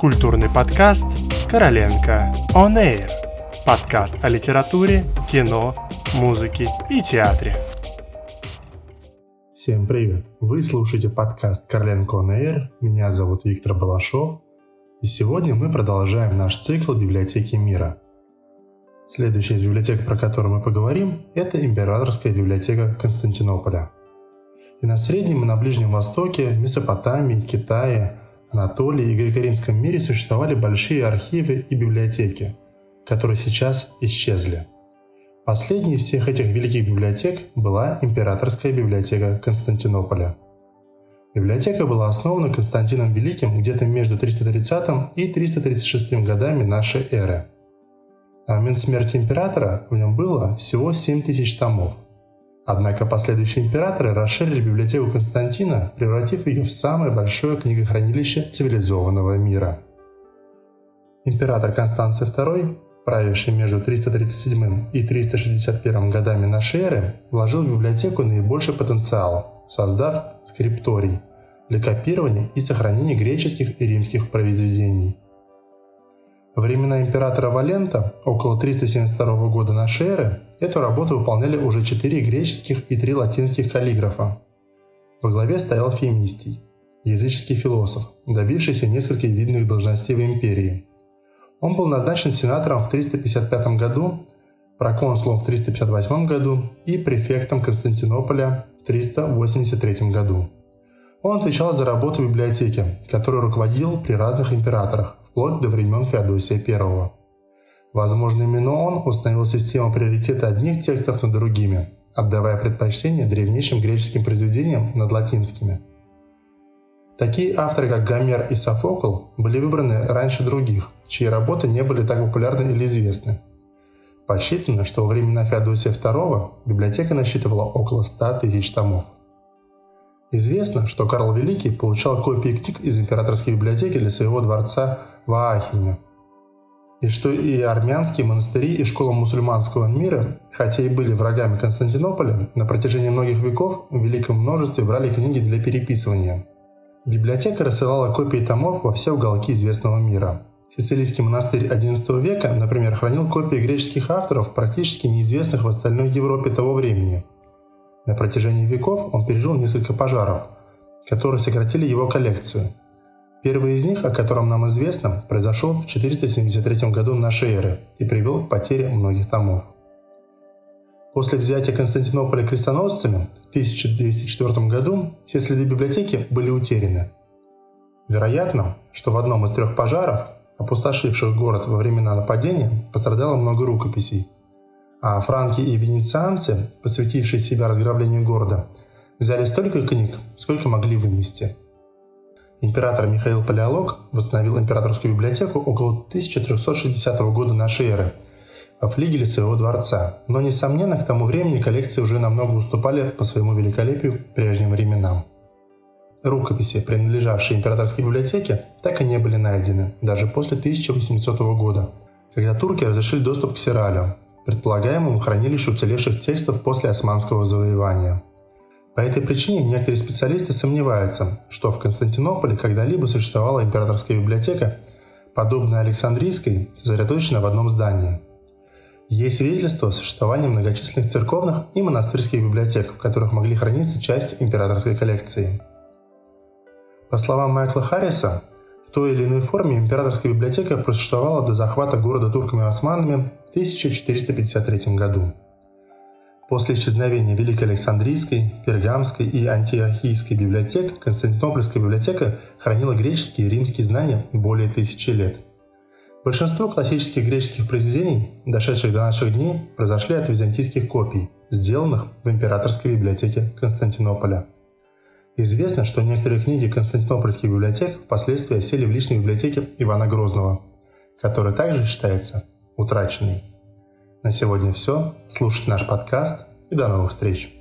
Культурный подкаст «Короленко On Air». Подкаст о литературе, кино, музыке и театре. Всем привет! Вы слушаете подкаст «Короленко On Air». Меня зовут Виктор Балашов. И сегодня мы продолжаем наш цикл «Библиотеки мира». Следующая из библиотек, про которую мы поговорим, это Императорская библиотека Константинополя. И на Среднем и на Ближнем Востоке, Месопотамии, Китае, Анатолии и греко-римском мире существовали большие архивы и библиотеки, которые сейчас исчезли. Последней из всех этих великих библиотек была Императорская библиотека Константинополя. Библиотека была основана Константином Великим где-то между 330 и 336 годами нашей эры. На момент смерти императора в нем было всего 7 тысяч томов – Однако последующие императоры расширили библиотеку Константина, превратив ее в самое большое книгохранилище цивилизованного мира. Император Констанций II, правивший между 337 и 361 годами нашей эры, вложил в библиотеку наибольший потенциал, создав скрипторий для копирования и сохранения греческих и римских произведений – времена императора Валента, около 372 года нашей эры, эту работу выполняли уже четыре греческих и три латинских каллиграфа. Во главе стоял Фемистий, языческий философ, добившийся нескольких видных должностей в империи. Он был назначен сенатором в 355 году, проконсулом в 358 году и префектом Константинополя в 383 году. Он отвечал за работу библиотеки, которую руководил при разных императорах, вплоть до времен Феодосия I. Возможно, именно он установил систему приоритета одних текстов над другими, отдавая предпочтение древнейшим греческим произведениям над латинскими. Такие авторы, как Гомер и Софокл, были выбраны раньше других, чьи работы не были так популярны или известны. Посчитано, что во времена Феодосия II библиотека насчитывала около 100 тысяч томов. Известно, что Карл Великий получал копии книг из императорской библиотеки для своего дворца в Аахене. И что и армянские монастыри, и школа мусульманского мира, хотя и были врагами Константинополя, на протяжении многих веков в великом множестве брали книги для переписывания. Библиотека рассылала копии томов во все уголки известного мира. Сицилийский монастырь XI века, например, хранил копии греческих авторов, практически неизвестных в остальной Европе того времени – на протяжении веков он пережил несколько пожаров, которые сократили его коллекцию. Первый из них, о котором нам известно, произошел в 473 году нашей эры и привел к потере многих томов. После взятия Константинополя крестоносцами в 1204 году все следы библиотеки были утеряны. Вероятно, что в одном из трех пожаров, опустошивших город во времена нападения, пострадало много рукописей – а франки и венецианцы, посвятившие себя разграблению города, взяли столько книг, сколько могли вынести. Император Михаил Палеолог восстановил императорскую библиотеку около 1360 года нашей эры во флигеле своего дворца, но, несомненно, к тому времени коллекции уже намного уступали по своему великолепию прежним временам. Рукописи, принадлежавшие императорской библиотеке, так и не были найдены, даже после 1800 года, когда турки разрешили доступ к Сиралю, предполагаемому хранилищу уцелевших текстов после османского завоевания. По этой причине некоторые специалисты сомневаются, что в Константинополе когда-либо существовала императорская библиотека, подобная Александрийской, сосредоточенная в одном здании. Есть свидетельство о существовании многочисленных церковных и монастырских библиотек, в которых могли храниться части императорской коллекции. По словам Майкла Харриса, в той или иной форме императорская библиотека просуществовала до захвата города турками и османами в 1453 году. После исчезновения Великой Александрийской, Пергамской и Антиохийской библиотек Константинопольская библиотека хранила греческие и римские знания более тысячи лет. Большинство классических греческих произведений, дошедших до наших дней, произошли от византийских копий, сделанных в Императорской библиотеке Константинополя – Известно, что некоторые книги Константинопольских библиотек впоследствии осели в личной библиотеке Ивана Грозного, которая также считается утраченной. На сегодня все. Слушайте наш подкаст и до новых встреч!